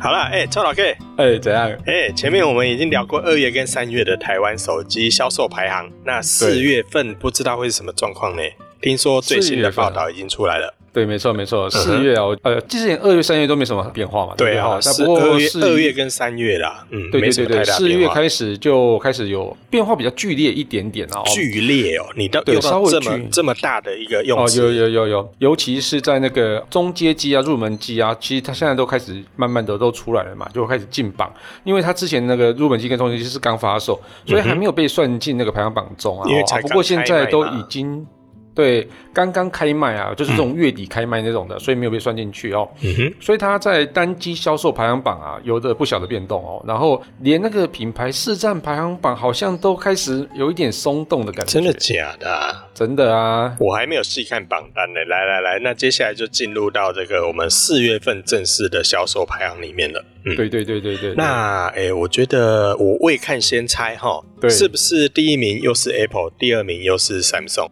好了，哎、欸，臭老 K，哎、欸，怎样？哎、欸，前面我们已经聊过二月跟三月的台湾手机销售排行，那四月份不知道会是什么状况呢？听说最新的报道已经出来了。对，没错，没错，四月啊，呃，之前二月、三月都没什么变化嘛。对啊，不过二月、二月跟三月啦，嗯，对对对对，四月开始就开始有变化，比较剧烈一点点哦。剧烈哦，你到有稍微这么这么大的一个用词？哦，有有有有，尤其是在那个中阶机啊、入门机啊，其实它现在都开始慢慢的都出来了嘛，就开始进榜，因为它之前那个入门机跟中阶机是刚发售，所以还没有被算进那个排行榜中啊。不过现在都已经。对，刚刚开卖啊，就是这种月底开卖那种的，嗯、所以没有被算进去哦。嗯哼，所以它在单机销售排行榜啊，有着不小的变动哦。然后连那个品牌市占排行榜好像都开始有一点松动的感觉。真的假的、啊？真的啊！我还没有细看榜单呢。来来来，那接下来就进入到这个我们四月份正式的销售排行里面了。嗯，对对对对对。那诶，我觉得我未看先猜哈，对，是不是第一名又是 Apple，第二名又是 Samsung？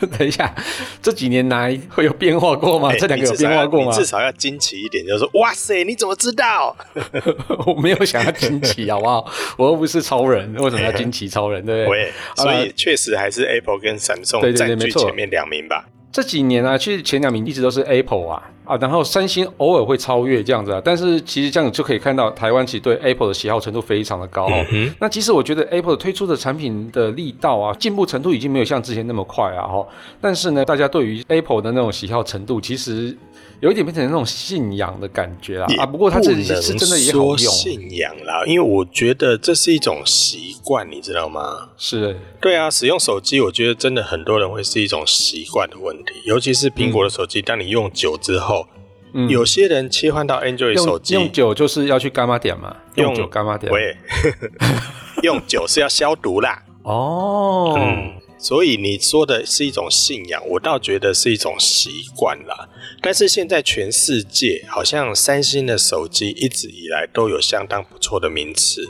等一下，这几年来会有变化过吗？欸、这两个有变化过吗？至少要惊奇一点，就是说，哇塞，你怎么知道？我没有想要惊奇，好不好？我又不是超人，为什么要惊奇超人？对不对？所以确实还是 Apple 跟 Samsung 占据前面两名吧。这几年啊，其实前两名一直都是 Apple 啊啊，然后三星偶尔会超越这样子啊，但是其实这样就可以看到台湾其实对 Apple 的喜好程度非常的高哦。嗯、那其实我觉得 Apple 推出的产品的力道啊，进步程度已经没有像之前那么快啊哈。但是呢，大家对于 Apple 的那种喜好程度，其实。有一点变成那种信仰的感觉啦啊！不过它这是真的也好用。信仰啦，因为我觉得这是一种习惯，你知道吗？是，对啊，使用手机，我觉得真的很多人会是一种习惯的问题，尤其是苹果的手机，嗯、当你用久之后，嗯、有些人切换到 Android 手机，用久就是要去干嘛点嘛？用久干嘛点？喂，用久是要消毒啦。哦。嗯所以你说的是一种信仰，我倒觉得是一种习惯啦。但是现在全世界好像三星的手机一直以来都有相当不错的名次。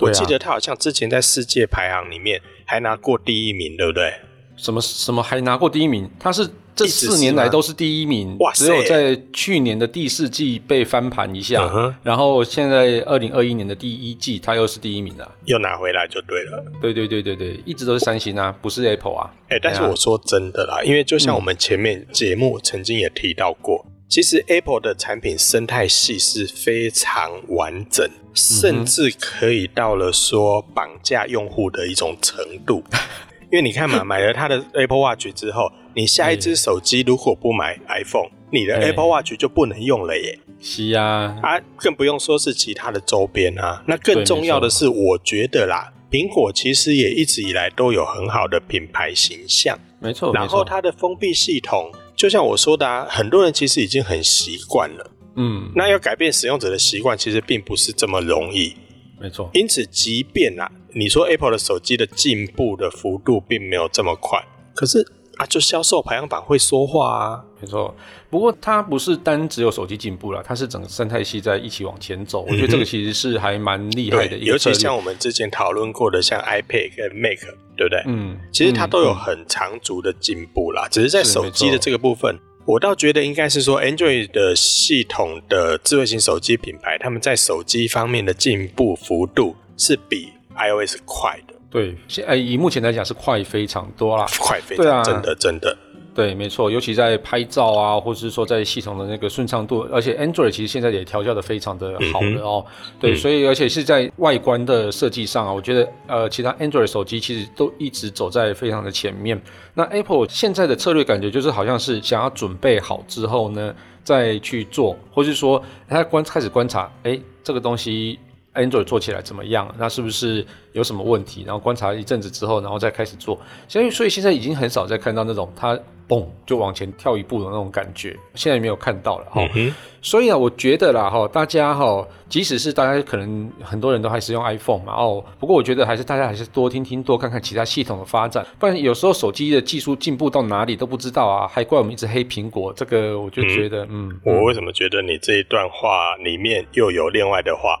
我记得它好像之前在世界排行里面还拿过第一名，对不对？什么什么还拿过第一名？它是。这四年来都是第一名，哇，只有在去年的第四季被翻盘一下，嗯、然后现在二零二一年的第一季，它又是第一名了，又拿回来就对了。对对对对对，一直都是三星啊，不是 Apple 啊。哎、欸，但是我说真的啦，因为就像我们前面节目曾经也提到过，嗯、其实 Apple 的产品生态系是非常完整，甚至可以到了说绑架用户的一种程度。因为你看嘛，买了它的 Apple Watch 之后，你下一支手机如果不买 iPhone，你的 Apple Watch 就不能用了耶。是啊，啊，更不用说是其他的周边啊。那更重要的是，我觉得啦，苹果其实也一直以来都有很好的品牌形象。没错，然后它的封闭系统，就像我说的啊，很多人其实已经很习惯了。嗯，那要改变使用者的习惯，其实并不是这么容易。没错，因此，即便啊。你说 Apple 的手机的进步的幅度并没有这么快，可是啊，就销售排行榜会说话啊。没错，不过它不是单只有手机进步了，它是整个生态系在一起往前走。嗯、我觉得这个其实是还蛮厉害的一个，尤其像我们之前讨论过的，像 iPad 跟 Mac，对不对？嗯，其实它都有很长足的进步啦。嗯、只是在手机的这个部分，我倒觉得应该是说，Android 的系统的智慧型手机品牌，他们在手机方面的进步幅度是比。iOS 快的，对，现在以目前来讲是快非常多啦，快非常，对啊，真的真的，对，没错，尤其在拍照啊，或者是说在系统的那个顺畅度，而且 Android 其实现在也调教的非常的好的哦，嗯、对，嗯、所以而且是在外观的设计上啊，我觉得呃，其他 Android 手机其实都一直走在非常的前面。那 Apple 现在的策略感觉就是好像是想要准备好之后呢，再去做，或是说他观开始观察，哎，这个东西。Android 做起来怎么样？那是不是有什么问题？然后观察一阵子之后，然后再开始做。所以，所以现在已经很少再看到那种它嘣就往前跳一步的那种感觉。现在没有看到了哈。嗯、所以啊，我觉得啦哈，大家哈，即使是大家可能很多人都还是用 iPhone 嘛哦，不过我觉得还是大家还是多听听、多看看其他系统的发展。不然有时候手机的技术进步到哪里都不知道啊，还怪我们一直黑苹果。这个我就觉得，嗯，嗯我为什么觉得你这一段话里面又有另外的话？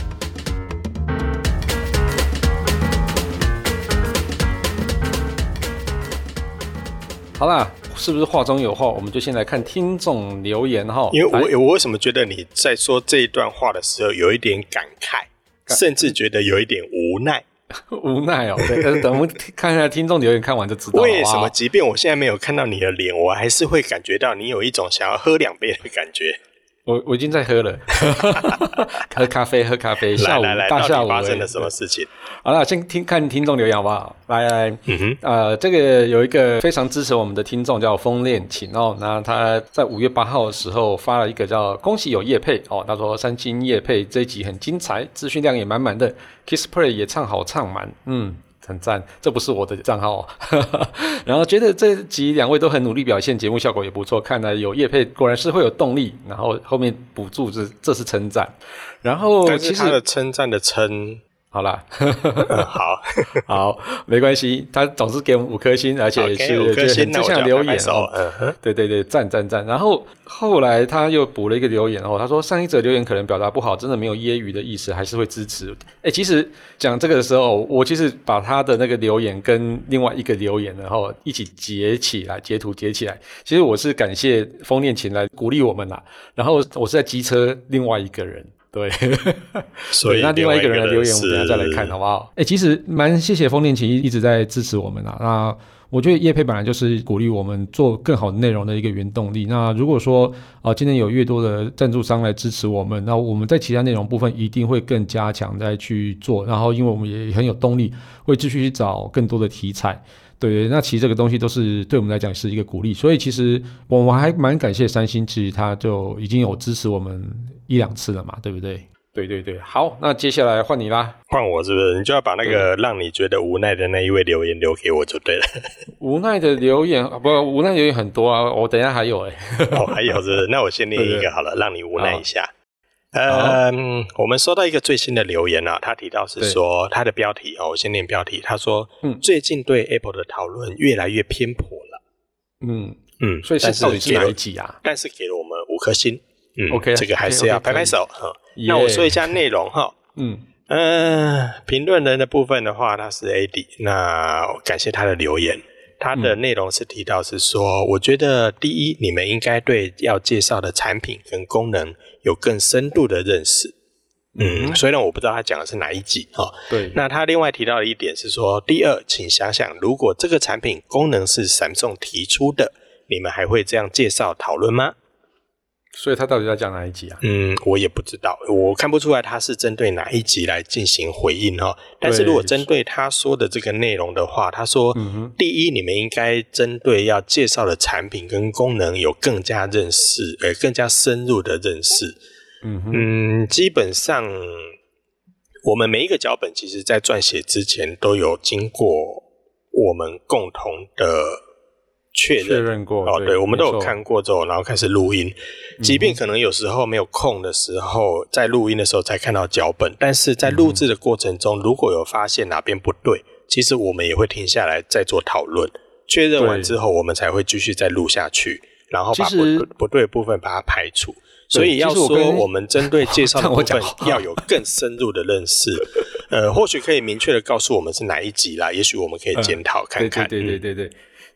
好啦。是不是话中有话？我们就先来看听众留言哈。因为我我为什么觉得你在说这一段话的时候有一点感慨，甚至觉得有一点无奈？无奈哦。对，等我们看一下听众留言，看完就知道了。为什么？即便我现在没有看到你的脸，我还是会感觉到你有一种想要喝两杯的感觉。我我已经在喝了，喝咖啡，喝咖啡。下午来来来大下午发生了什么事情？好了，先听看听众留言好不好？来来，嗯哼，呃，这个有一个非常支持我们的听众叫风恋情哦，那他在五月八号的时候发了一个叫“恭喜有叶配”哦，他说三星叶配这一集很精彩，资讯量也满满的，Kiss Play 也唱好唱满，嗯。很赞，这不是我的账号。然后觉得这集两位都很努力表现，节目效果也不错。看来有叶佩，果然是会有动力。然后后面补助这这是称赞。然后其实他的称赞的称。好啦，嗯、好 好，没关系，他总是给我们五颗星，而且是五颗星，就像留言哦，对对对，赞赞赞。然后后来他又补了一个留言哦，他说上一则留言可能表达不好，真的没有揶揄的意思，还是会支持。哎，其实讲这个的时候，我其实把他的那个留言跟另外一个留言然后一起截起来，截图截起来。其实我是感谢风恋情来鼓励我们啦，然后我是在机车另外一个人。对，所以那另外一个人的留言，我们等下再来看，好不好？哎、欸，其实蛮谢谢风恋奇一直在支持我们啊。那我觉得叶配本来就是鼓励我们做更好的内容的一个原动力。那如果说啊、呃，今天有越多的赞助商来支持我们，那我们在其他内容部分一定会更加强再去做。然后，因为我们也很有动力，会继续去找更多的题材。对，那其实这个东西都是对我们来讲是一个鼓励。所以，其实我们还蛮感谢三星，其实他就已经有支持我们。一两次了嘛，对不对？对对对，好，那接下来换你啦，换我是不是？你就要把那个让你觉得无奈的那一位留言留给我就对了。无奈的留言不，无奈留言很多啊，我等一下还有哎、欸，哦，还有是不是？那我先念一个好了，对对对，让你无奈一下。嗯，我们收到一个最新的留言啊，他提到是说他的标题哦，我先念标题，他说，嗯，最近对 Apple 的讨论越来越偏颇了。嗯嗯，所以是到底是哪一集啊？但是给了我们五颗星。嗯，OK，这个还是要拍拍手哈。那我说一下内容哈。嗯嗯，评论人的部分的话，他是 AD，那感谢他的留言。他的内容是提到是说，嗯、我觉得第一，你们应该对要介绍的产品跟功能有更深度的认识。嗯，嗯，虽然我不知道他讲的是哪一集哈。对。那他另外提到的一点是说，第二，请想想，如果这个产品功能是 Samsung 提出的，你们还会这样介绍讨论吗？所以他到底在讲哪一集啊？嗯，我也不知道，我看不出来他是针对哪一集来进行回应哈。但是如果针对他说的这个内容的话，他说，第一，你们应该针对要介绍的产品跟功能有更加认识，呃，更加深入的认识。嗯嗯，基本上我们每一个脚本，其实在撰写之前都有经过我们共同的。确认，确认过哦，对，我们都有看过之后，然后开始录音。即便可能有时候没有空的时候，在录音的时候才看到脚本，但是在录制的过程中，如果有发现哪边不对，其实我们也会停下来再做讨论。确认完之后，我们才会继续再录下去，然后把不不对的部分把它排除。所以要说我们针对介绍的 部分要有更深入的认识，呃，或许可以明确的告诉我们是哪一集啦，也许我们可以检讨看看。对对对对对。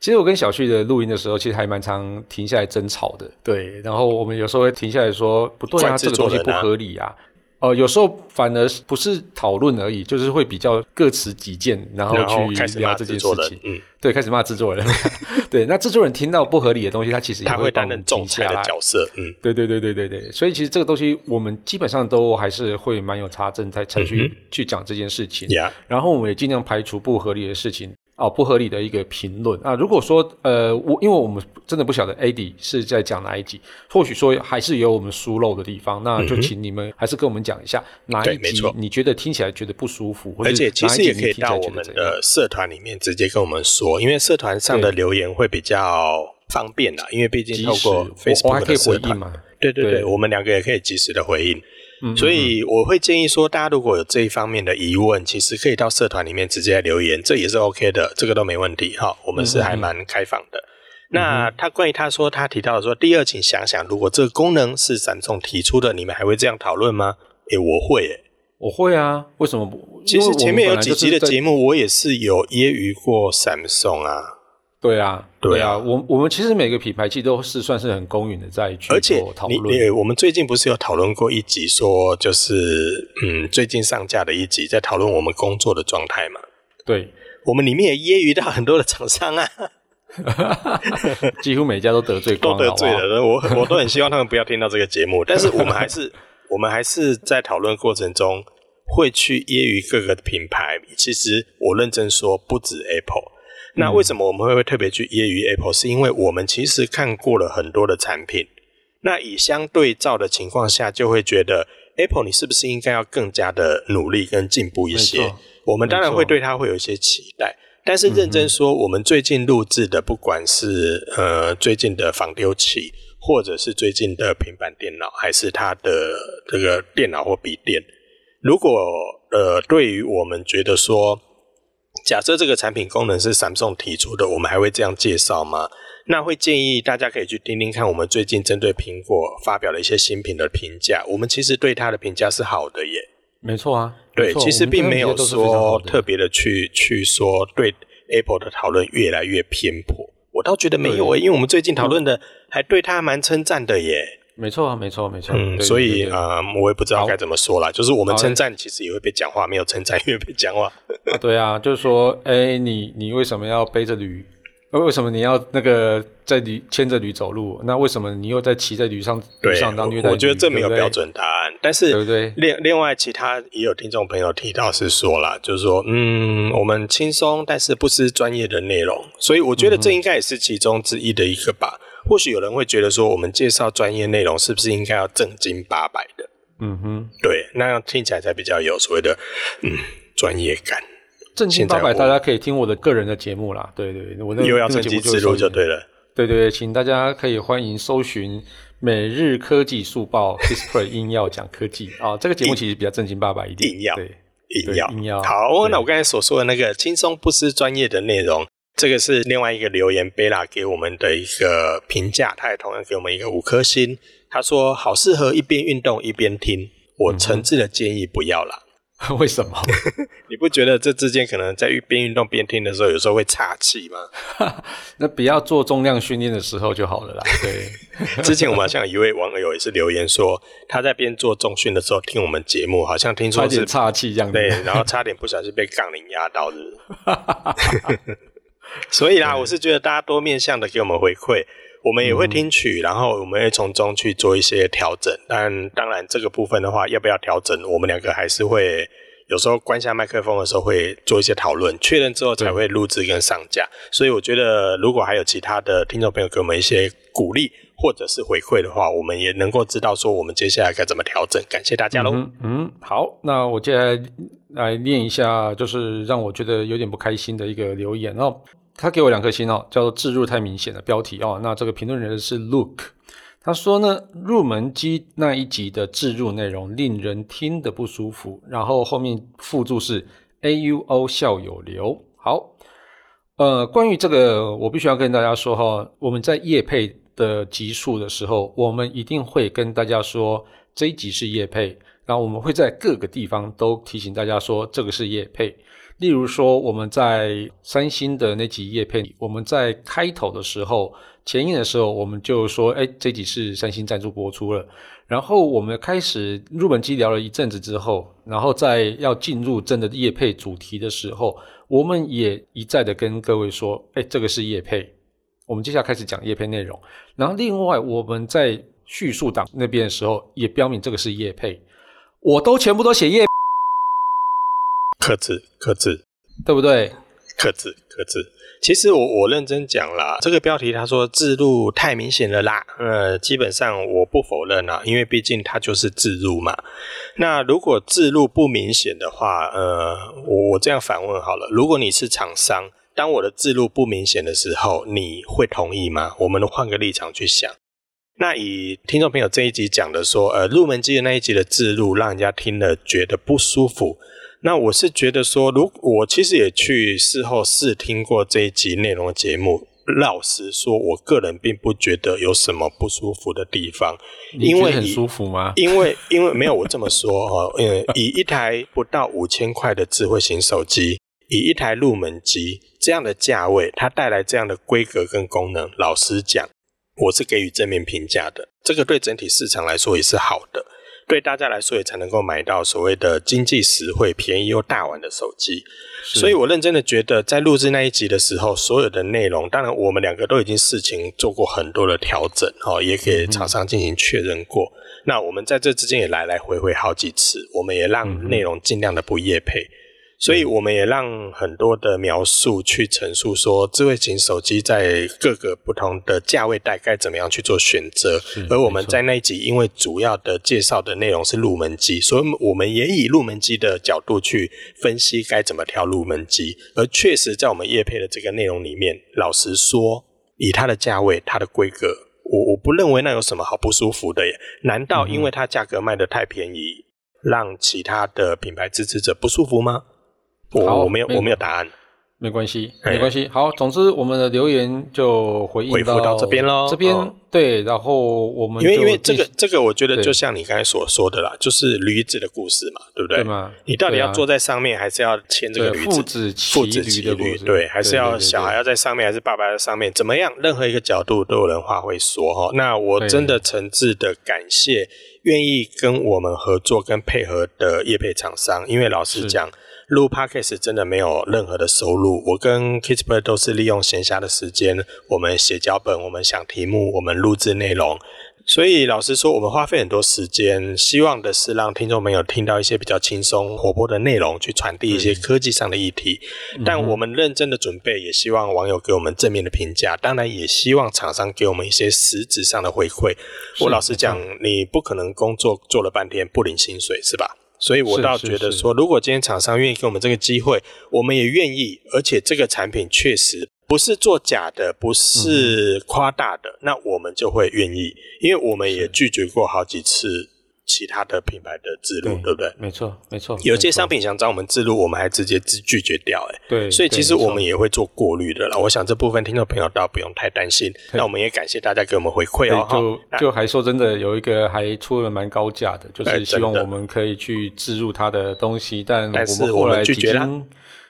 其实我跟小旭的录音的时候，其实还蛮常停下来争吵的。对，然后我们有时候会停下来说：“不对啊，这个东西不合理啊。”哦，有时候反而不是讨论而已，就是会比较各持己见，然后去聊这件事情。嗯，对，开始骂制作人。对，那制作人听到不合理的东西，他其实也会担任仲裁的角色。嗯，对对对对对对。所以其实这个东西，我们基本上都还是会蛮有查证才才去去讲这件事情。然后我们也尽量排除不合理的事情。哦，不合理的一个评论。啊！如果说呃，我因为我们真的不晓得 AD 是在讲哪一集，或许说还是有我们疏漏的地方，那就请你们还是跟我们讲一下哪一集你觉得听起来觉得不舒服，或者而且其实也可以到我们的社团里面直接跟我们说，因为社团上的留言会比较方便啦，因为毕竟透过 Facebook 的社团嘛，对对对，我们两个也可以及时的回应。嗯，所以我会建议说，大家如果有这一方面的疑问，其实可以到社团里面直接留言，这也是 OK 的，这个都没问题哈。我们是还蛮开放的。嗯、那他关于他说他提到的说，第二，请想想，如果这个功能是 Samsung 提出的，你们还会这样讨论吗？诶，我会诶，我会啊。为什么不？其实前面有几集的节目，我也是有揶揄过 Samsung 啊。对啊，对啊，我我们其实每个品牌其实都是算是很公允的在去做讨论。而且，我们最近不是有讨论过一集，说就是嗯，最近上架的一集，在讨论我们工作的状态嘛。对，我们里面也揶揄到很多的厂商啊，几乎每家都得罪光，都得罪了。我我都很希望他们不要听到这个节目，但是我们还是我们还是在讨论过程中会去揶揄各个品牌。其实我认真说，不止 Apple。那为什么我们会特别去揶揄 Apple？是因为我们其实看过了很多的产品，那以相对照的情况下，就会觉得 Apple 你是不是应该要更加的努力跟进步一些？我们当然会对它会有一些期待，但是认真说，我们最近录制的，不管是呃最近的防丢器，或者是最近的平板电脑，还是它的这个电脑或笔电，如果呃对于我们觉得说。假设这个产品功能是 Samsung 提出的，我们还会这样介绍吗？那会建议大家可以去听听看，我们最近针对苹果发表了一些新品的评价。我们其实对它的评价是好的耶。没错啊，对，其实并没有说特别的去去说对 Apple 的讨论越来越偏颇。我倒觉得没有诶，因为我们最近讨论的还对它蛮称赞的耶。没错啊，没错，没错。嗯，所以啊、呃，我也不知道该怎么说啦。就是我们称赞，其实也会被讲话；没有称赞，也会被讲话。啊，对啊，就是说，哎、欸，你你为什么要背着驴？为什么你要那个在驴牵着驴走路？那为什么你又在骑在驴上？驴上当虐待？我觉得这没有标准答案。对对，但是，对不对？另另外，其他也有听众朋友提到是说啦，就是说，嗯，我们轻松，但是不失专业的内容。所以，我觉得这应该也是其中之一的一个吧。或许有人会觉得说，我们介绍专业内容是不是应该要正经八百的？嗯哼，对，那样听起来才比较有所谓的嗯专业感。正经八百，大家可以听我的个人的节目啦。对对，对，我那又要正经之路就对了。对对对，请大家可以欢迎搜寻每日科技速报 Display 硬要讲科技啊、哦，这个节目其实比较正经八百一点。硬要，对，硬要，硬要。好，那我刚才所说的那个轻松不失专业的内容。这个是另外一个留言，贝拉给我们的一个评价，他也同样给我们一个五颗星。他说好适合一边运动一边听，我诚挚的建议不要啦。嗯、为什么？你不觉得这之间可能在一边运动边听的时候，有时候会岔气吗？那不要做重量训练的时候就好了啦。对，之前我们好像有一位网友也是留言说，他在边做重训的时候听我们节目，好像听说是岔气这样子，对，然后差点不小心被杠铃压到，是不是？所以啦，我是觉得大家多面向的给我们回馈，我们也会听取，然后我们会从中去做一些调整。但当然，这个部分的话，要不要调整，我们两个还是会有时候关下麦克风的时候会做一些讨论，确认之后才会录制跟上架。所以我觉得，如果还有其他的听众朋友给我们一些鼓励或者是回馈的话，我们也能够知道说我们接下来该怎么调整。感谢大家喽。嗯，嗯，好，那我接下来来念一下，就是让我觉得有点不开心的一个留言哦。他给我两颗星哦，叫做置入太明显的标题哦。那这个评论人是 Look，他说呢，入门机那一集的置入内容令人听得不舒服。然后后面附注是 A U O 笑有流。好，呃，关于这个，我必须要跟大家说哈，我们在业配的集数的时候，我们一定会跟大家说这一集是业配，然后我们会在各个地方都提醒大家说这个是业配。例如说，我们在三星的那集业配，我们在开头的时候，前言的时候，我们就说，哎，这集是三星赞助播出了。然后我们开始入门机聊了一阵子之后，然后在要进入真的叶配主题的时候，我们也一再的跟各位说，哎，这个是叶配。我们接下来开始讲叶配内容。然后另外我们在叙述档那边的时候，也标明这个是叶配。我都全部都写叶。克制，克制，对不对？克制，克制。其实我我认真讲啦，这个标题他说置入太明显了啦。呃，基本上我不否认啦，因为毕竟它就是置入嘛。那如果置入不明显的话，呃，我我这样反问好了，如果你是厂商，当我的置入不明显的时候，你会同意吗？我们换个立场去想，那以听众朋友这一集讲的说，呃，入门机的那一集的置入，让人家听了觉得不舒服。那我是觉得说，如我其实也去事后试听过这一集内容的节目。老实说，我个人并不觉得有什么不舒服的地方，因为很舒服吗？因为因为没有我这么说哦，嗯，以一台不到五千块的智慧型手机，以一台入门机这样的价位，它带来这样的规格跟功能，老实讲，我是给予正面评价的。这个对整体市场来说也是好的。对大家来说，也才能够买到所谓的经济实惠、便宜又大碗的手机。所以我认真的觉得，在录制那一集的时候，所有的内容，当然我们两个都已经事情做过很多的调整，哦，也给厂商进行确认过。嗯、那我们在这之间也来来回回好几次，我们也让内容尽量的不夜配。所以我们也让很多的描述去陈述说，智慧型手机在各个不同的价位带该怎么样去做选择。而我们在那一集，因为主要的介绍的内容是入门机，所以我们也以入门机的角度去分析该怎么挑入门机。而确实在我们业配的这个内容里面，老实说，以它的价位、它的规格，我我不认为那有什么好不舒服的耶。难道因为它价格卖得太便宜，让其他的品牌支持者不舒服吗？我我没有我没有答案，没关系没关系。好，总之我们的留言就回应回复到这边喽。这边对，然后我们因为因为这个这个，我觉得就像你刚才所说的啦，就是驴子的故事嘛，对不对？你到底要坐在上面，还是要牵这个驴子？父子父子骑驴，对，还是要小孩要在上面，还是爸爸在上面？怎么样？任何一个角度都有人话会说哈。那我真的诚挚的感谢愿意跟我们合作跟配合的业配厂商，因为老实讲。录 Podcast 真的没有任何的收入，我跟 Kisper 都是利用闲暇的时间，我们写脚本，我们想题目，我们录制内容。所以老实说，我们花费很多时间，希望的是让听众朋友听到一些比较轻松活泼的内容，去传递一些科技上的议题。嗯、但我们认真的准备，也希望网友给我们正面的评价，当然也希望厂商给我们一些实质上的回馈。我老实讲，你不可能工作做了半天不领薪水，是吧？所以我倒觉得说，如果今天厂商愿意给我们这个机会，我们也愿意，而且这个产品确实不是做假的，不是夸大的，那我们就会愿意，因为我们也拒绝过好几次。其他的品牌的置入，对不对？没错，没错。有些商品想找我们置入，我们还直接拒绝掉，哎，对。所以其实我们也会做过滤的啦。我想这部分听众朋友倒不用太担心。那我们也感谢大家给我们回馈哦。就就还说真的，有一个还出了蛮高价的，就是希望我们可以去置入他的东西，但我们后来拒绝了。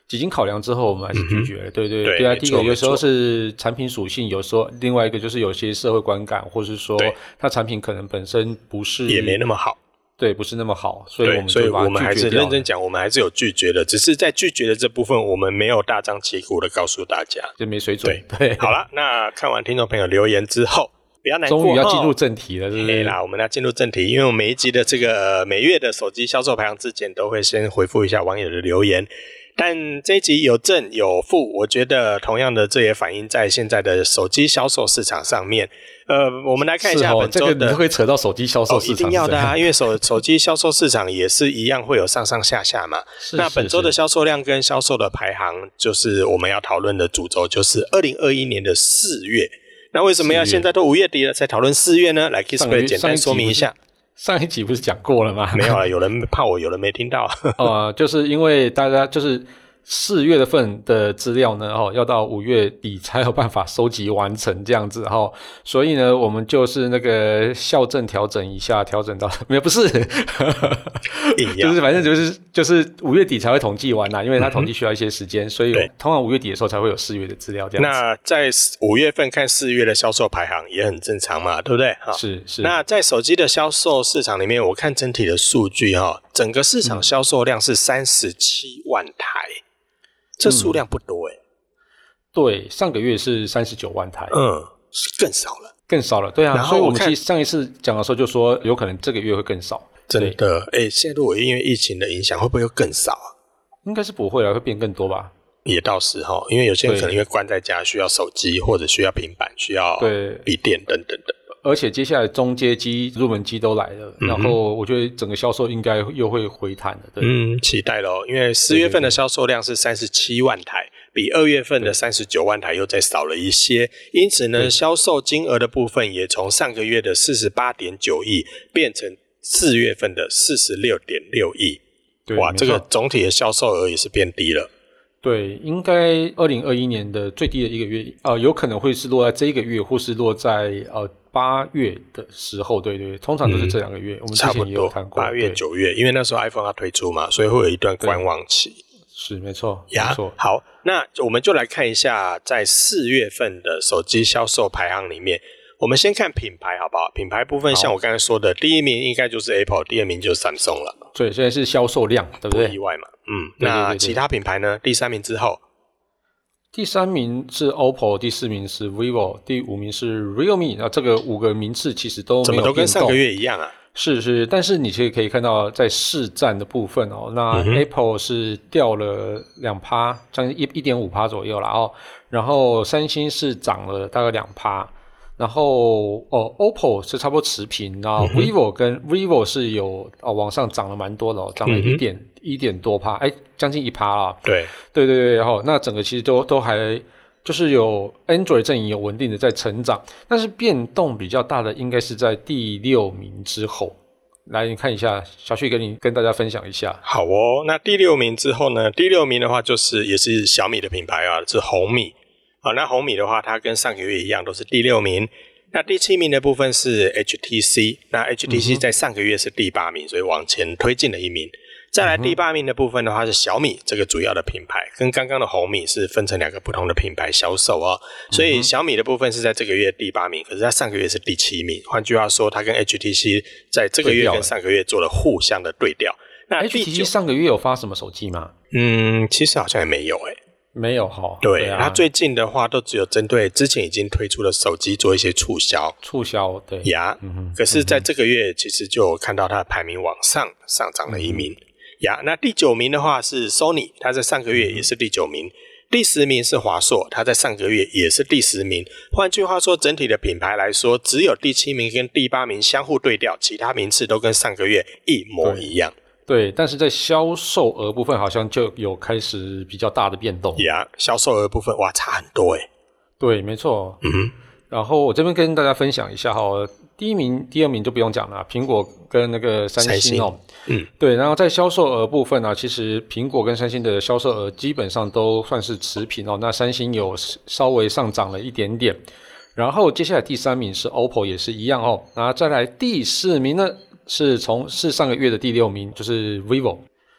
几经考量之后，我们还是拒绝了。嗯、对对对，对啊，第一个有时候是产品属性，有时候另外一个就是有些社会观感，或是说它产品可能本身不是也没那么好，对，不是那么好，所以我们所以我们还是认真讲，我们还是有拒绝的，只是在拒绝的这部分，我们没有大张旗鼓的告诉大家，就没水准。对，对。好了，那看完听众朋友留言之后，不要难过，终于要进入正题了，是不是？啦，我们要进入正题，因为我每一集的这个每月的手机销售排行之前，都会先回复一下网友的留言。但这一集有正有负，我觉得同样的，这也反映在现在的手机销售市场上面。呃，我们来看一下本周的，这个、会扯到手机销售市场，哦，一定要的啊，因为手手机销售市场也是一样会有上上下下嘛。那本周的销售量跟销售的排行，就是我们要讨论的主轴，就是二零二一年的四月。那为什么要现在都五月底了才讨论四月呢？来，Kisplay 简单说明一下。上一集不是讲过了吗？没有啊，有人怕我，有人没听到。呃，就是因为大家就是。四月份的资料呢，哦，要到五月底才有办法收集完成这样子，哈，所以呢，我们就是那个校正调整一下，调整到没有不是 就是反正就是就是五月底才会统计完啦，因为它统计需要一些时间，嗯、所以通常五月底的时候才会有四月的资料这样子。那在五月份看四月的销售排行也很正常嘛，对不对？哈，是是。那在手机的销售市场里面，我看整体的数据哈，整个市场销售量是三十七万台。这数量不多哎、欸嗯、对，上个月是三十九万台，嗯，更少了，更少了，对啊。然后我们其实上一次讲的时候就说，有可能这个月会更少，真的。哎、欸、现在如果因为疫情的影响，会不会又更少啊？应该是不会了，会变更多吧？也到时候，因为有些人可能因为关在家，需要手机或者需要平板，需要对笔电等等的。而且接下来中阶机、入门机都来了，嗯、然后我觉得整个销售应该又会回弹的。对，嗯，期待喽，因为四月份的销售量是三十七万台，比二月份的三十九万台又再少了一些，因此呢，销售金额的部分也从上个月的四十八点九亿变成四月份的四十六点六亿。哇，这个总体的销售额也是变低了。对，应该二零二一年的最低的一个月，呃，有可能会是落在这一个月，或是落在呃八月的时候。对对，通常都是这两个月。嗯、我们之前也有谈过八月、九月，因为那时候 iPhone 要推出嘛，所以会有一段观望期。是没错，呀，没错。好，那我们就来看一下在四月份的手机销售排行里面。我们先看品牌好不好？品牌部分，像我刚才说的，第一名应该就是 Apple，第二名就是 Samsung 了。对，现在是销售量，对不对？不意外嘛，嗯。对对对对，那其他品牌呢？第三名之后，第三名是 OPPO，第四名是 VIVO，第五名是 Realme。那这个五个名次其实都没有怎么都跟上个月一样啊？是是，但是你其实可以看到，在市占的部分哦，那 Apple 是掉了两趴，将近一一点五趴左右了哦。然后三星是涨了大概两趴。然后哦，OPPO 是差不多持平，然后 VIVO 跟 VIVO 是有哦往上涨了蛮多的，涨了一点一、嗯、点多趴，哎，将近一趴啊。对对对对，然后那整个其实都都还就是有 Android 阵营有稳定的在成长，但是变动比较大的应该是在第六名之后。来，你看一下，小旭跟你跟大家分享一下。好哦，那第六名之后呢？第六名的话就是也是小米的品牌啊，是红米。好，那红米的话，它跟上个月一样，都是第六名。那第七名的部分是 HTC，那 HTC 在上个月是第八名，所以往前推进了一名。再来第八名的部分的话是小米，这个主要的品牌，跟刚刚的红米是分成两个不同的品牌销售哦。所以小米的部分是在这个月第八名，可是它上个月是第七名。换句话说，它跟 HTC 在这个月跟上个月做了互相的对调。那 HTC 上个月有发什么手机吗？嗯，其实好像也没有诶、欸没有哈，对，它、啊、最近的话都只有针对之前已经推出的手机做一些促销，促销对呀，可是在这个月其实就看到它的排名往上上涨了一名呀、嗯。那第九名的话是 Sony，它在上个月也是第九名，嗯、第十名是华硕，它在上个月也是第十名。换句话说，整体的品牌来说，只有第七名跟第八名相互对调，其他名次都跟上个月一模一样。对，但是在销售额部分好像就有开始比较大的变动。呀，销售额部分哇，差很多哎。对，没错。嗯哼。然后我这边跟大家分享一下哈，第一名、第二名就不用讲了，苹果跟那个三星哦。嗯。对，然后在销售额部分呢、啊，其实苹果跟三星的销售额基本上都算是持平哦。那三星有稍微上涨了一点点。然后接下来第三名是 OPPO，也是一样哦。然后再来第四名呢？是从是上个月的第六名，就是 vivo，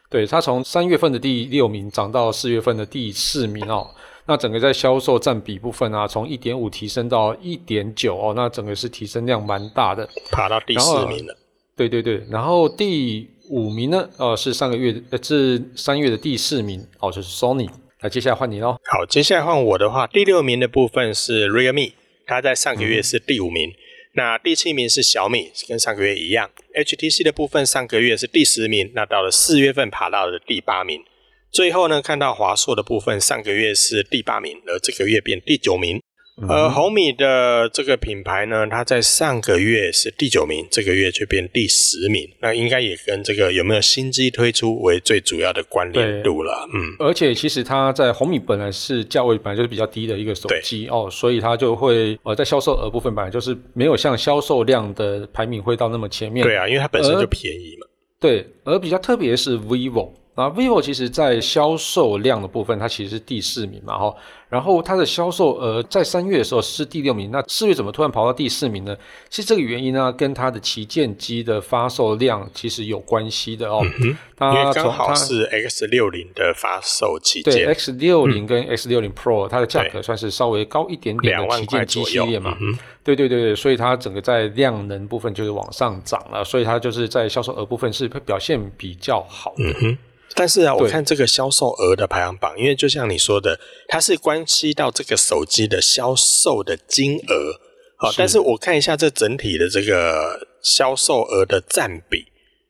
对，它从三月份的第六名涨到四月份的第四名哦。那整个在销售占比部分啊，从一点五提升到一点九哦，那整个是提升量蛮大的，爬到第四名了。对对对，然后第五名呢，呃，是上个月呃是三月的第四名哦，就是 Sony。那接下来换你喽。好，接下来换我的话，第六名的部分是 Realme，它在上个月是第五名。嗯那第七名是小米，跟上个月一样。HTC 的部分上个月是第十名，那到了四月份爬到了第八名。最后呢，看到华硕的部分上个月是第八名，而这个月变第九名。呃，红米的这个品牌呢，它在上个月是第九名，这个月却变第十名，那应该也跟这个有没有新机推出为最主要的关联度了。嗯，而且其实它在红米本来是价位本来就是比较低的一个手机哦，所以它就会呃在销售额部分本来就是没有像销售量的排名会到那么前面。对啊，因为它本身就便宜嘛。对，而比较特别是 vivo。啊，vivo 其实在销售量的部分，它其实是第四名嘛，哈。然后它的销售额在三月的时候是第六名，那四月怎么突然跑到第四名呢？其实这个原因呢，跟它的旗舰机的发售量其实有关系的哦。嗯它因为刚好是 X 六零的发售期间。对，X 六零跟 X 六零 Pro，它的价格算是稍微高一点点的旗舰机系列嘛。嗯，对对对对，所以它整个在量能部分就是往上涨了，所以它就是在销售额部分是表现比较好的。嗯但是啊，我看这个销售额的排行榜，因为就像你说的，它是关系到这个手机的销售的金额。好，但是我看一下这整体的这个销售额的占比。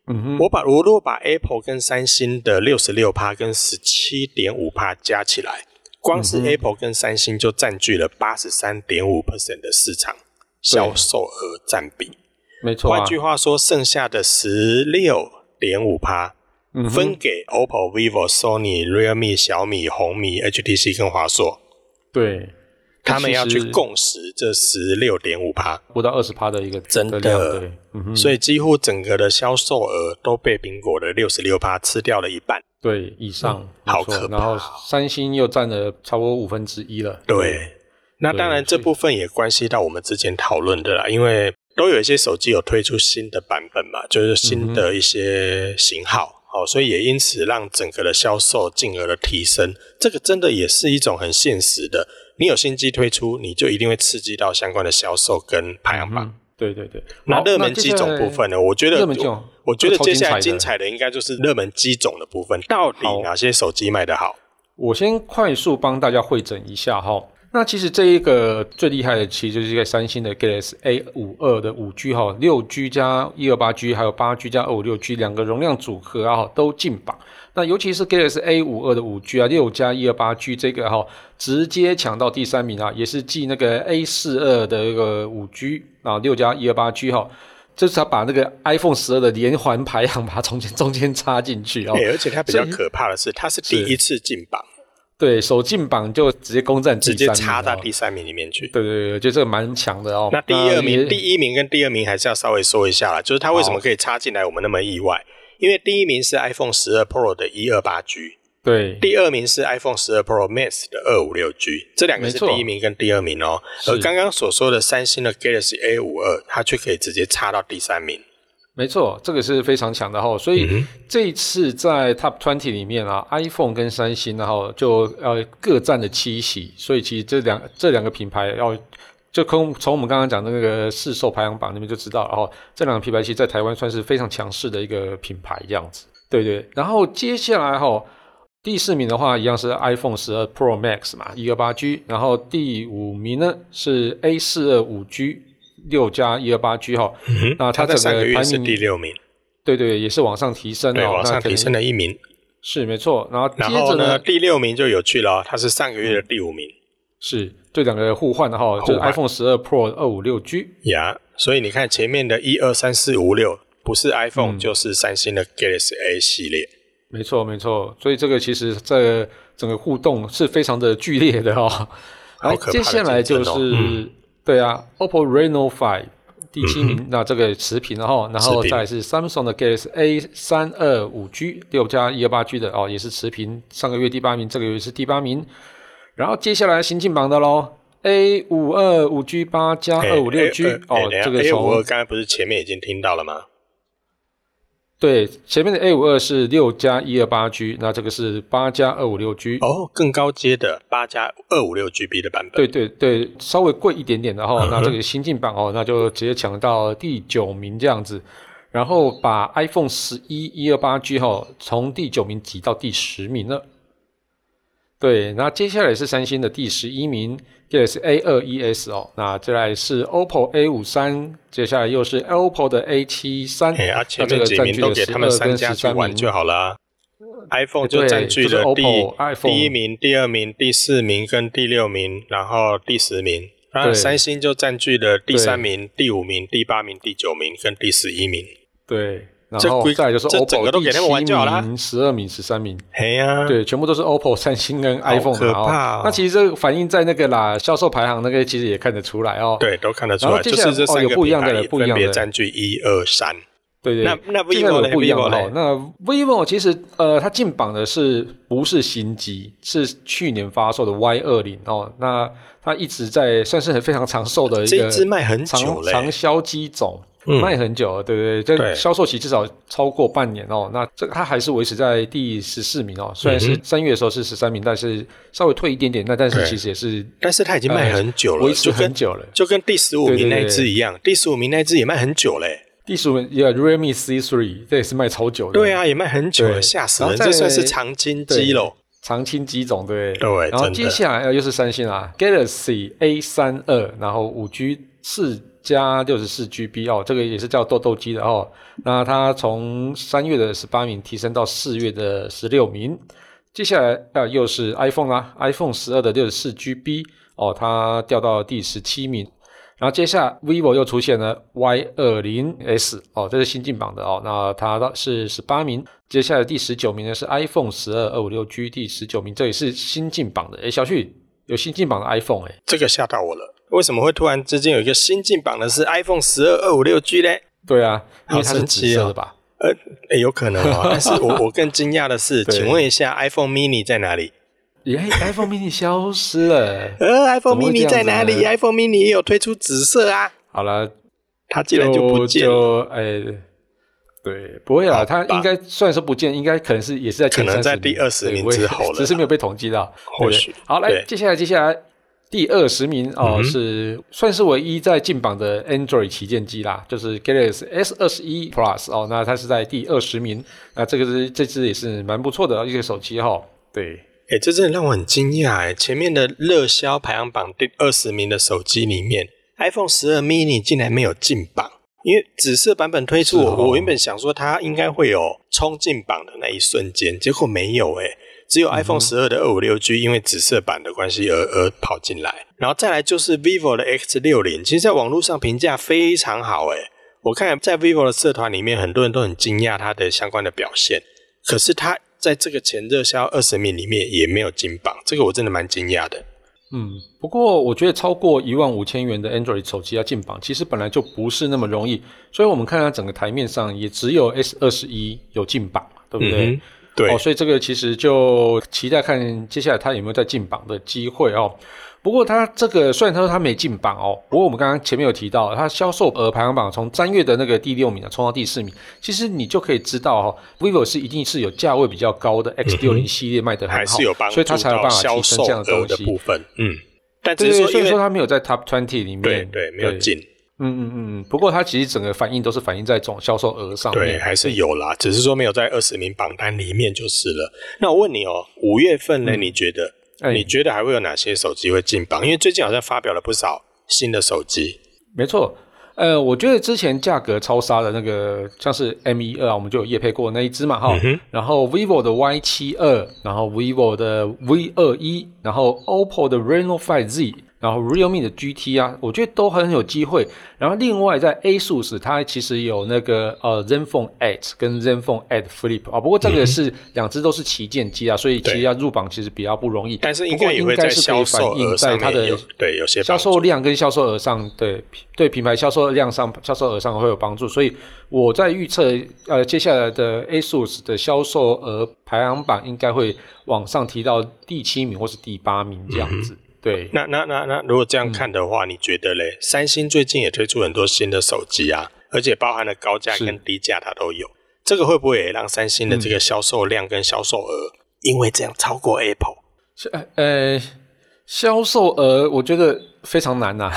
嗯哼，我把我如果把 Apple 跟三星的六十六趴跟十七点五趴加起来，光是 Apple 跟三星就占据了八十三点五 percent 的市场销售额占比。没错啊。换句话说，剩下的十六点五趴。嗯、分给 OPPO、vivo、Sony、Realme、小米、红米、HTC 跟华硕。对，他们要去共识这十六点五趴，不到二十趴的一个真的，对嗯、所以几乎整个的销售额都被苹果的六十六趴吃掉了一半。对，以上、嗯、好可怕。然后三星又占了超过五分之一了。对，对那当然这部分也关系到我们之前讨论的啦，因为都有一些手机有推出新的版本嘛，就是新的一些型号。嗯哦，所以也因此让整个的销售进而的提升，这个真的也是一种很现实的。你有新机推出，你就一定会刺激到相关的销售跟排行榜。嗯、对对对。那热门机种部分呢？我觉得我，我觉得接下来精彩的应该就是热门机种的部分，到底哪些手机卖得好？我先快速帮大家会诊一下哈。那其实这一个最厉害的，其实就是一个三星的 Galaxy A 五二的五 G 哈，六 G 加一二八 G，还有八 G 加二五六 G 两个容量组合啊，都进榜。那尤其是 Galaxy A 五二的五 G 啊，六加一二八 G 这个哈，直接抢到第三名啊，也是继那个 A 四二的一个五 G 啊，六加一二八 G 哈，这是他把那个 iPhone 十二的连环排行把它中间中间插进去哦。对，而且它比较可怕的是，它是第一次进榜。对，首进榜就直接攻占直接插到第三名里面去。对对对，我觉得这个蛮强的哦。那第二名、第一名跟第二名还是要稍微说一下啦，就是它为什么可以插进来，我们那么意外？因为第一名是 iPhone 十二 Pro 的一二八 G，对，第二名是 iPhone 十二 Pro Max 的二五六 G，这两个是第一名跟第二名哦。而刚刚所说的三星的 Galaxy A 五二，它却可以直接插到第三名。没错，这个是非常强的哈，所以这一次在 Top Twenty 里面啊、嗯、，iPhone 跟三星然后就呃各占了七席，所以其实这两这两个品牌要就从从我们刚刚讲的那个市售排行榜那边就知道，然后这两个品牌其实在台湾算是非常强势的一个品牌这样子，对对。然后接下来哈，第四名的话一样是 iPhone 十二 Pro Max 嘛，一二八 G，然后第五名呢是 A 四二五 G。六加一二八 G 哈，那它在上个月是第六名，对对，也是往上提升哦，往上提升了一名，是没错。然后然后呢，第六名就有趣了，它是上个月的第五名，是这两个互换的哈，就是 iPhone 十二 Pro 二五六 G 呀。所以你看前面的一二三四五六，不是 iPhone 就是三星的 Galaxy A 系列，没错没错。所以这个其实在整个互动是非常的剧烈的哈。然后接下来就是。对啊，OPPO Reno 5第七名，嗯、那这个持平了哈，然后再是 Samsung 的 Galaxy A 三二五 G 六加一二八 G 的哦，也是持平，上个月第八名，这个月是第八名。然后接下来新进榜的喽，A 五二五 G 八加二五六 G 哦，这个 A 五二刚才不是前面已经听到了吗？对，前面的 A 五二是六加一二八 G，那这个是八加二五六 G 哦，更高阶的八加二五六 GB 的版本。对对对，稍微贵一点点的哈、嗯，那这个新进版哦，那就直接抢到第九名这样子，然后把 iPhone 十一一二八 G 哈从第九名挤到第十名了。对，那接下来是三星的第十一名。这也是 A 二 ES 哦，那接下来是 OPPO A 五三，接下来又是 OPPO 的 A 七三，啊，前面几名都给他们三家去玩就好了。iPhone 就占据了第、就是、第一名、第二名、第四名跟第六名，然后第十名。然后三星就占据了第三名、第五名、第八名、第九名跟第十一名。对。然后再来就是 OPPO 第七名、十二名、十三名，嘿呀、啊，对，全部都是 OPPO、三星跟 iPhone，可怕、哦。那其实这个反映在那个啦销售排行那个，其实也看得出来哦。对，都看得出来。就是这三个品牌分别占据一二三。对对，那那 vivo 不一样的哦。那 vivo 其实呃，它进榜的是不是新机？是去年发售的 Y 二零哦。那它一直在算是很非常长寿的一个卖很久长销机种。嗯、卖很久了，对不对？这销售期至少超过半年哦。那这它还是维持在第十四名哦。虽然是三月的时候是十三名，但是稍微退一点点。那但是其实也是，但是它已经卖很久了，维、呃、持很久了，就跟第十五名那一支一样。第十五名那一支也卖很久嘞。第十五名也、yeah, Realme C3，这也是卖超久的。对啊，也卖很久了，吓死人！这算是长青机喽，长青机种对。对，然后接下来又是三星啊，Galaxy A 三二，然后五 G 四。加六十四 GB 哦，这个也是叫豆豆机的哦。那它从三月的十八名提升到四月的十六名。接下来啊，又是 iPhone 啦，iPhone 十二的六十四 GB 哦，它掉到第十七名。然后接下来 vivo 又出现了 Y 二零 S 哦，这是新进榜的哦。那它是十八名，接下来第十九名呢是 iPhone 十二二五六 G，第十九名这也是新进榜的。哎，小旭有新进榜的 iPhone 哎，这个吓到我了。为什么会突然之间有一个新进榜的是 iPhone 十二二五六 G 呢？对啊，因为它是紫色的吧？呃，有可能哦。但是我我更惊讶的是，请问一下 iPhone mini 在哪里？耶，iPhone mini 消失了。呃，iPhone mini 在哪里？iPhone mini 也有推出紫色啊。好了，它竟然就不见了。哎，对，不会啊，它应该虽然说不见，应该可能是也是在前可能在第二十名之后了，只是没有被统计到。或许。好，来，接下来接下来第二十名哦，是算是唯一在进榜的 Android 旗舰机啦，就是 Galaxy S 二十一 Plus 哦，那它是在第二十名。那这个是这支也是蛮不错的一个手机哈。对。哎、欸，这真的让我很惊讶哎！前面的热销排行榜第二十名的手机里面，iPhone 十二 mini 竟然没有进榜。因为紫色版本推出，哦、我原本想说它应该会有冲进榜的那一瞬间，结果没有哎，只有 iPhone 十二的二五六 G 因为紫色版的关系而而跑进来。然后再来就是 vivo 的 X 六零，其实在网络上评价非常好哎，我看在 vivo 的社团里面，很多人都很惊讶它的相关的表现，可是它。在这个前热销二十名里面也没有进榜，这个我真的蛮惊讶的。嗯，不过我觉得超过一万五千元的 Android 手机要进榜，其实本来就不是那么容易。所以我们看它整个台面上也只有 S 二十一有进榜，对不对？嗯、对。哦，所以这个其实就期待看接下来它有没有再进榜的机会哦。不过它这个虽然他说它没进榜哦，不过我们刚刚前面有提到，它销售额排行榜从三月的那个第六名啊冲到第四名，其实你就可以知道哦，vivo 是一定是有价位比较高的 X 六零系列卖得很好，还是有帮助所以它才有办法提升这样的东西部分。嗯，但对对，所以说它没有在 Top Twenty 里面，对对，没有进。嗯嗯嗯，不过它其实整个反应都是反映在总销售额上面，对，还是有啦，只是说没有在二十名榜单里面就是了。那我问你哦，五月份呢？你觉得？你觉得还会有哪些手机会进榜？因为最近好像发表了不少新的手机。没错，呃，我觉得之前价格超杀的那个，像是 M 一二啊，我们就有夜配过那一只嘛，哈、嗯。然后 vivo 的 Y 七二，然后 vivo 的 V 二一，然后 OPPO 的 Reno 5Z。然后 Realme 的 GT 啊，我觉得都很有机会。然后另外在 ASUS，它其实有那个呃 ZenFone 8跟 ZenFone 8 Flip 啊，不过这个是两只都是旗舰机啊，所以其实要入榜其实比较不容易。但是应该也会在销售额上面有对有些销售量跟销售额上，对对品牌销售量上销售额上会有帮助。所以我在预测呃接下来的 ASUS 的销售额排行榜应该会往上提到第七名或是第八名这样子。嗯对，那那那那，如果这样看的话，嗯、你觉得嘞？三星最近也推出很多新的手机啊，而且包含了高价跟低价，它都有。这个会不会也让三星的这个销售量跟销售额，嗯、因为这样超过 Apple？呃呃，销售额我觉得非常难呐、啊，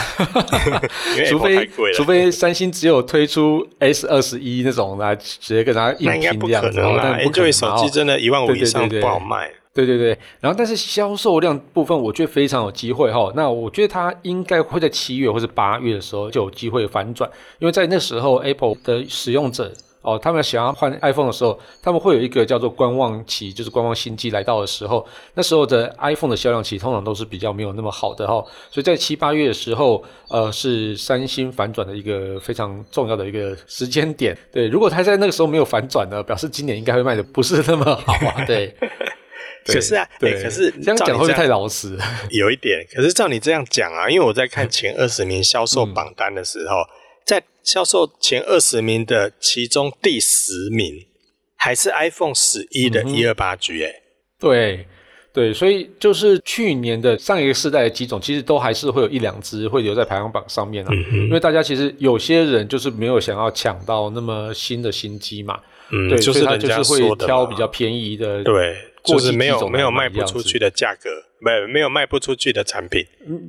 除非除非三星只有推出 S 二十一那种来直接跟它硬拼这样子，啦因为手机真的一万五以上不好卖。对对对，对对对然后但是销售量部分，我觉得非常有机会哈。那我觉得它应该会在七月或者八月的时候就有机会反转，因为在那时候 Apple 的使用者哦，他们想要换 iPhone 的时候，他们会有一个叫做观望期，就是观望新机来到的时候，那时候的 iPhone 的销量其实通常都是比较没有那么好的哈。所以在七八月的时候，呃，是三星反转的一个非常重要的一个时间点。对，如果它在那个时候没有反转呢，表示今年应该会卖的不是那么好啊。对。可是啊，对，可是这样讲会不会太老实？有一点，可是照你这样讲啊，因为我在看前二十名销售榜单的时候，嗯、在销售前二十名的其中第十名还是 iPhone 十一的一二八 G 哎，对对，所以就是去年的上一个世代的几种，其实都还是会有一两只会留在排行榜上面啊，嗯、因为大家其实有些人就是没有想要抢到那么新的新机嘛，嗯，对，就是他就是会挑比较便宜的，对。就是没有没有卖不出去的价格，没有没有卖不出去的产品，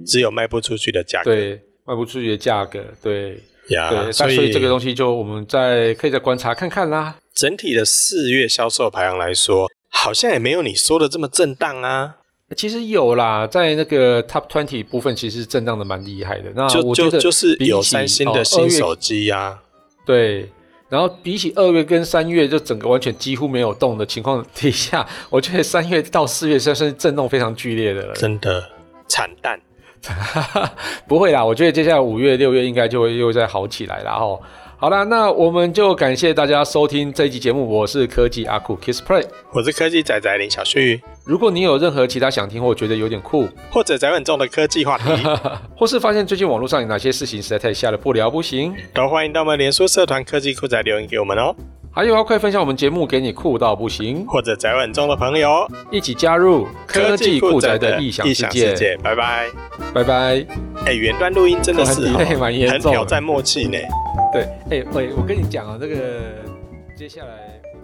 只有卖不出去的价格。对，卖不出去的价格，对呀。对，所以这个东西就我们再可以再观察看看啦。整体的四月销售排行来说，好像也没有你说的这么震荡啊。其实有啦，在那个 Top Twenty 部分，其实震荡的蛮厉害的。那我觉得就是有三星的新手机呀，对。然后比起二月跟三月，就整个完全几乎没有动的情况底下，我觉得三月到四月算是震动非常剧烈的了。真的惨淡，不会啦，我觉得接下来五月、六月应该就会又再好起来了哈。好啦，那我们就感谢大家收听这一集节目。我是科技阿酷 Kiss Play，我是科技仔仔林小旭。如果你有任何其他想听或觉得有点酷，或者宅很重的科技话题，或是发现最近网络上有哪些事情实在太吓得不聊不行，都欢迎到我们连书社团科技酷仔留言给我们哦。还有要快分享我们节目给你酷到不行，或者宅稳中的朋友一起加入科技酷宅的异想世界。拜拜，拜拜。哎，远端录音真的是很很挑战默契呢。对，哎喂，我跟你讲啊，这个接下来，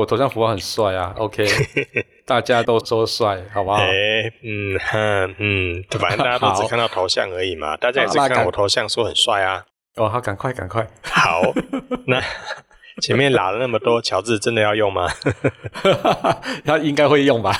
我头像符号很帅啊，OK，大家都说帅，好不好？哎、欸，嗯哼，嗯，反正大家都只看到头像而已嘛，大家也是看我头像说很帅啊。哦，好，赶快，赶快，好，那前面拉了那么多，乔治真的要用吗？他应该会用吧。